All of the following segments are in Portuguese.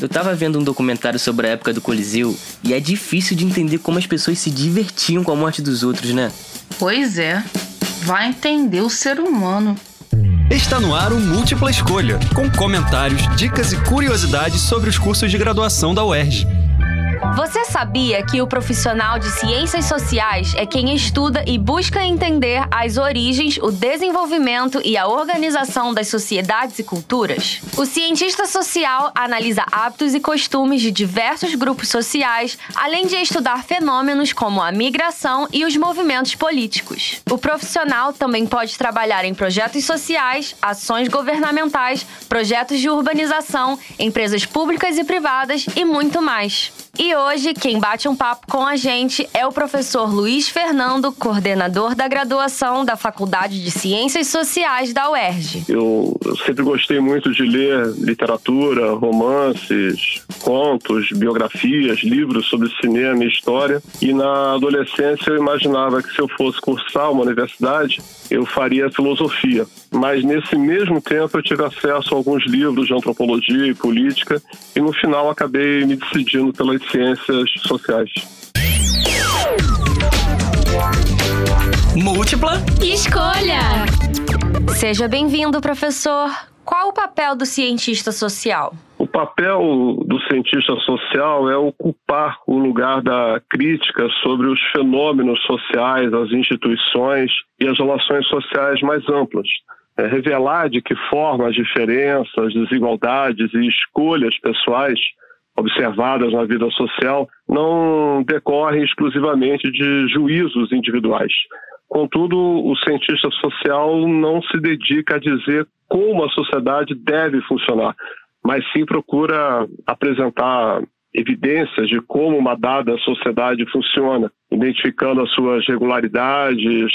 Eu tava vendo um documentário sobre a época do Coliseu e é difícil de entender como as pessoas se divertiam com a morte dos outros, né? Pois é. Vai entender o ser humano. Está no ar o Múltipla Escolha, com comentários, dicas e curiosidades sobre os cursos de graduação da UERJ. Você sabia que o profissional de ciências sociais é quem estuda e busca entender as origens, o desenvolvimento e a organização das sociedades e culturas? O cientista social analisa hábitos e costumes de diversos grupos sociais, além de estudar fenômenos como a migração e os movimentos políticos. O profissional também pode trabalhar em projetos sociais, ações governamentais, projetos de urbanização, empresas públicas e privadas e muito mais. E hoje, quem bate um papo com a gente é o professor Luiz Fernando, coordenador da graduação da Faculdade de Ciências Sociais da UERJ. Eu, sempre gostei muito de ler literatura, romances, contos, biografias, livros sobre cinema e história. E na adolescência eu imaginava que se eu fosse cursar uma universidade, eu faria filosofia. Mas nesse mesmo tempo eu tive acesso a alguns livros de antropologia e política e no final acabei me decidindo pelas ciências sociais. Múltipla escolha. Seja bem-vindo, professor. Qual o papel do cientista social? O papel do cientista social é ocupar o lugar da crítica sobre os fenômenos sociais, as instituições e as relações sociais mais amplas. É revelar de que forma as diferenças, desigualdades e escolhas pessoais observadas na vida social não decorrem exclusivamente de juízos individuais. Contudo, o cientista social não se dedica a dizer como a sociedade deve funcionar, mas sim procura apresentar evidências de como uma dada sociedade funciona, identificando as suas regularidades,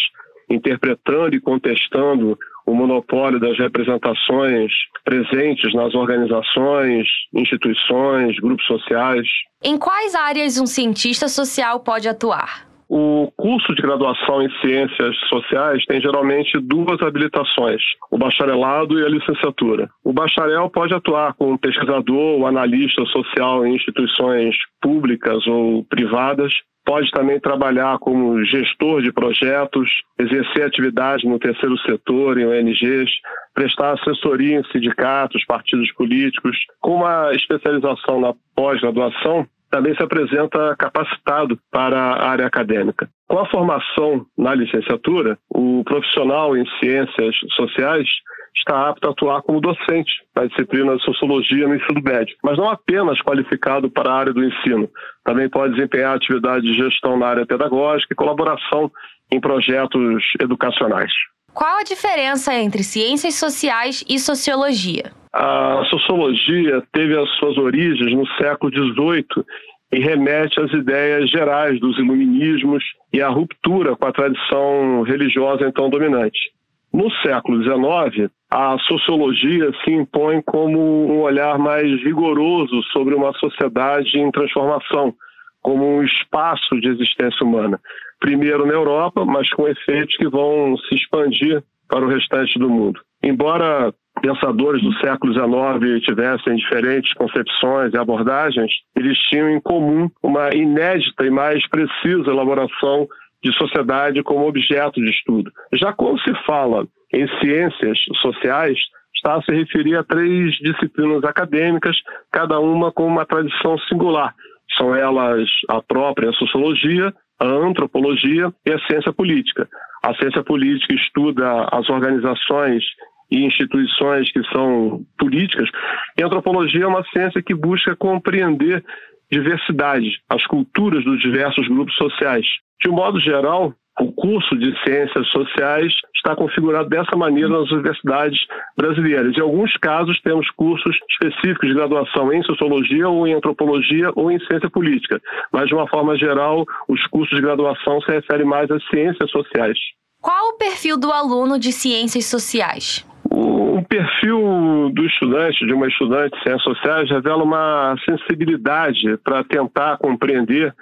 interpretando e contestando o monopólio das representações presentes nas organizações, instituições, grupos sociais. Em quais áreas um cientista social pode atuar? O curso de graduação em ciências sociais tem geralmente duas habilitações, o bacharelado e a licenciatura. O bacharel pode atuar como pesquisador ou analista social em instituições públicas ou privadas, pode também trabalhar como gestor de projetos, exercer atividade no terceiro setor, em ONGs, prestar assessoria em sindicatos, partidos políticos. Com uma especialização na pós-graduação, também se apresenta capacitado para a área acadêmica. Com a formação na licenciatura, o profissional em ciências sociais está apto a atuar como docente na disciplina de sociologia no ensino médio, mas não apenas qualificado para a área do ensino. Também pode desempenhar atividade de gestão na área pedagógica e colaboração em projetos educacionais. Qual a diferença entre ciências sociais e sociologia? A sociologia teve as suas origens no século XVIII e remete às ideias gerais dos iluminismos e à ruptura com a tradição religiosa então dominante. No século XIX, a sociologia se impõe como um olhar mais rigoroso sobre uma sociedade em transformação, como um espaço de existência humana. Primeiro na Europa, mas com efeitos que vão se expandir para o restante do mundo. Embora pensadores do século XIX tivessem diferentes concepções e abordagens, eles tinham em comum uma inédita e mais precisa elaboração de sociedade como objeto de estudo. Já quando se fala em ciências sociais, está a se referir a três disciplinas acadêmicas, cada uma com uma tradição singular. São elas a própria sociologia, a antropologia e a ciência política. A ciência política estuda as organizações e instituições que são políticas, e a antropologia é uma ciência que busca compreender diversidade, as culturas dos diversos grupos sociais. De um modo geral, o curso de Ciências Sociais está configurado dessa maneira nas universidades brasileiras. Em alguns casos, temos cursos específicos de graduação em Sociologia ou em Antropologia ou em Ciência Política. Mas, de uma forma geral, os cursos de graduação se referem mais às ciências sociais. Qual o perfil do aluno de Ciências Sociais? O perfil do estudante, de uma estudante de ciências sociais, revela uma sensibilidade para tentar compreender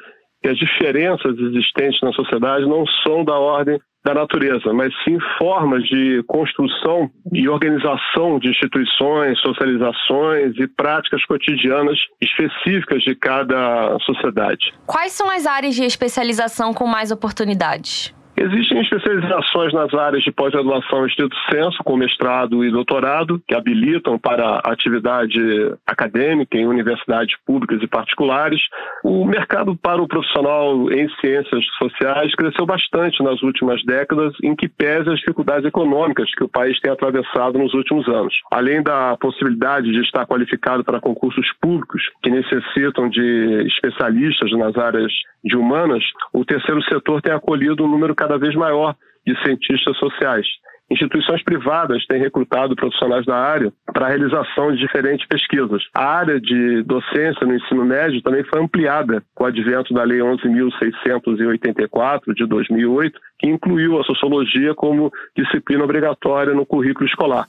que as diferenças existentes na sociedade não são da ordem da natureza, mas sim formas de construção e organização de instituições, socializações e práticas cotidianas específicas de cada sociedade. Quais são as áreas de especialização com mais oportunidades? Existem especializações nas áreas de pós-graduação estrito senso, com mestrado e doutorado, que habilitam para atividade acadêmica em universidades públicas e particulares. O mercado para o profissional em ciências sociais cresceu bastante nas últimas décadas, em que pese as dificuldades econômicas que o país tem atravessado nos últimos anos. Além da possibilidade de estar qualificado para concursos públicos que necessitam de especialistas nas áreas de humanas, o terceiro setor tem acolhido um número cada vez maior de cientistas sociais. Instituições privadas têm recrutado profissionais da área para a realização de diferentes pesquisas. A área de docência no ensino médio também foi ampliada com o advento da Lei 11.684 de 2008, que incluiu a sociologia como disciplina obrigatória no currículo escolar.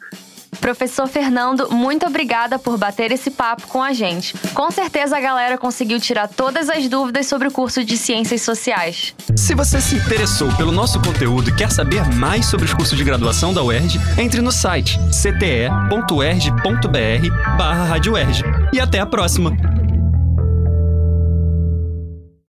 Professor Fernando, muito obrigada por bater esse papo com a gente. Com certeza a galera conseguiu tirar todas as dúvidas sobre o curso de Ciências Sociais. Se você se interessou pelo nosso conteúdo e quer saber mais sobre os cursos de graduação da UERJ, entre no site cte.erj.br/barra E até a próxima!